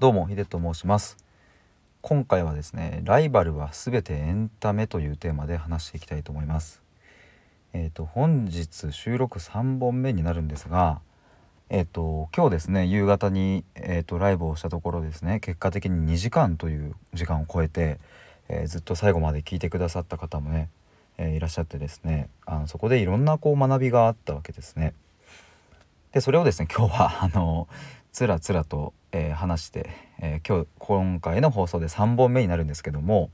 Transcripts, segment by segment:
どうもヒデと申します。今回はですねライバルはすべてエンタメというテーマで話していきたいと思います。えっ、ー、と本日収録3本目になるんですがえっ、ー、と今日ですね夕方にえっ、ー、とライブをしたところですね結果的に2時間という時間を超えて、えずっと最後まで聞いてくださった方もね、えいらっしゃってですねあのそこでいろんなこう学びがあったわけですね。でそれをですね今日はあのつらつらと、えー、話して、えー、今日今回の放送で3本目になるんですけども、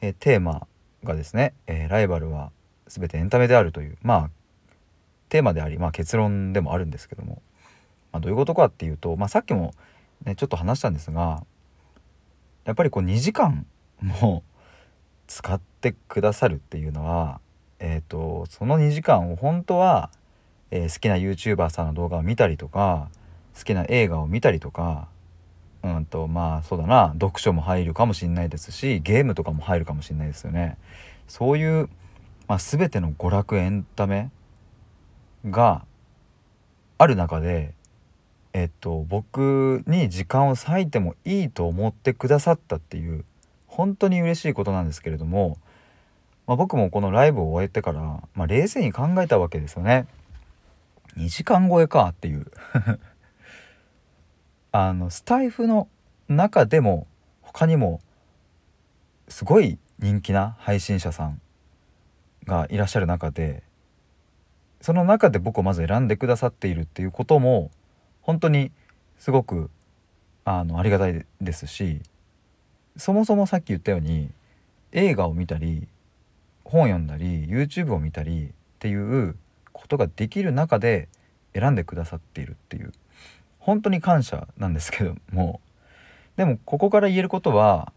えー、テーマがですね、えライバルは全てエンタメであるというまあテーマであり、まあ、結論でもあるんですけども、まあ、どういうことかっていうと、まあ、さっきも、ね、ちょっと話したんですがやっぱりこう2時間も使ってくださるっていうのは、えーと、その2時間を本当は、え好きな YouTuber さんの動画を見たりとか好きな映画を見たりとかうんとまあそうだな読書も入るかもしれないですしゲームとかも入るかもしれないですよね。そういう、まあ、全ての娯楽エンタメがある中でえっと僕に時間を割いてもいいと思ってくださったっていう本当に嬉しいことなんですけれども、まあ、僕もこのライブを終えてから、まあ、冷静に考えたわけですよね。2時間超えかっていうあのスタイフの中でも他にもすごい人気な配信者さんがいらっしゃる中でその中で僕をまず選んでくださっているっていうことも本当にすごくあのありがたいですしそもそもさっき言ったように映画を見たり本を読んだり YouTube を見たりっていうことができる中で選んでくださっているっていう本当に感謝なんですけどもでもここから言えることは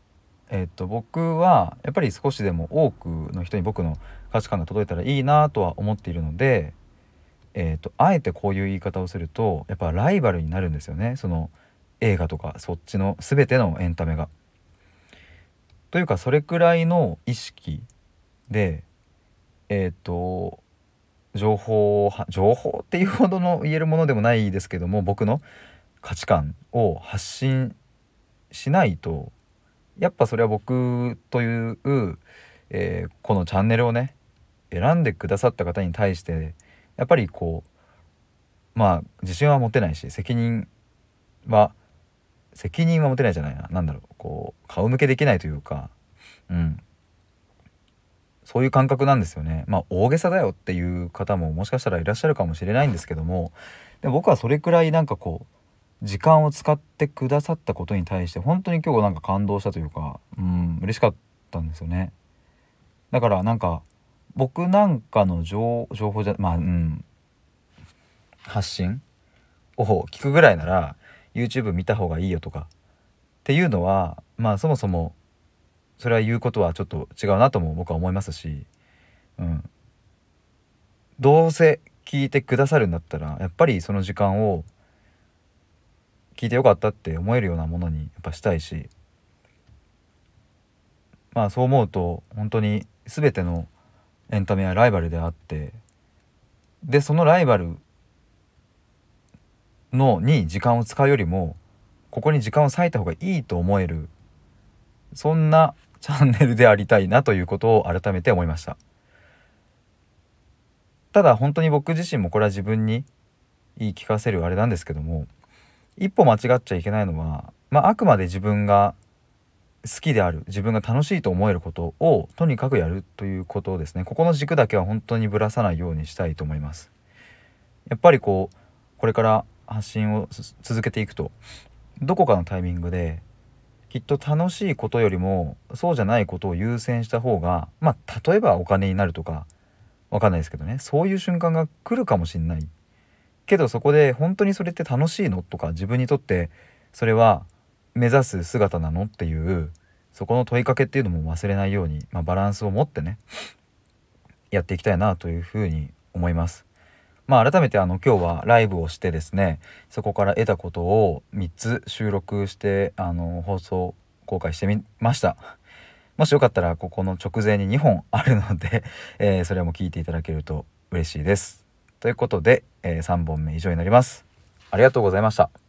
えっと僕はやっぱり少しでも多くの人に僕の価値観が届いたらいいなとは思っているのでえっとあえてこういう言い方をするとやっぱライバルになるんですよねその映画とかそっちの全てのエンタメが。というかそれくらいの意識でえっ、と情報情報っていうほどの言えるものでもないですけども僕の価値観を発信しないとやっぱそれは僕という、えー、このチャンネルをね選んでくださった方に対してやっぱりこうまあ自信は持てないし責任は責任は持てないじゃないな何だろうこう顔向けできないというかうん。そういう感覚なんですよね。まあ大げさだよっていう方ももしかしたらいらっしゃるかもしれないんですけどもで僕はそれくらいなんかこう時間を使ってくださったことに対して本当に今日なんか感動したというかうん嬉しかったんですよね。だからなんか僕なんかの情報じゃまあうん発信を聞くぐらいなら YouTube 見た方がいいよとかっていうのはまあそもそもそれは言うことはちょっと違うなとも僕は思いますし、うん、どうせ聞いてくださるんだったらやっぱりその時間を聞いてよかったって思えるようなものにやっぱしたいしまあそう思うと本当に全てのエンタメはライバルであってでそのライバルのに時間を使うよりもここに時間を割いた方がいいと思えるそんなチャンネルでありたいなということを改めて思いました。ただ本当に僕自身もこれは自分に言い聞かせるあれなんですけども一歩間違っちゃいけないのは、まあ、あくまで自分が好きである自分が楽しいと思えることをとにかくやるということをですね。ここの軸だけは本当にぶらさないようにしたいと思います。やっぱりこうこれから発信を続けていくとどこかのタイミングできっと楽しいことよりもそうじゃないことを優先した方がまあ例えばお金になるとかわかんないですけどねそういう瞬間が来るかもしんないけどそこで本当にそれって楽しいのとか自分にとってそれは目指す姿なのっていうそこの問いかけっていうのも忘れないように、まあ、バランスを持ってねやっていきたいなというふうに思います。まあ改めてあの今日はライブをしてですねそこから得たことを3つ収録してあの放送公開してみました。もしよかったらここの直前に2本あるので、え、それも聞いていただけると嬉しいです。ということで、え、3本目以上になります。ありがとうございました。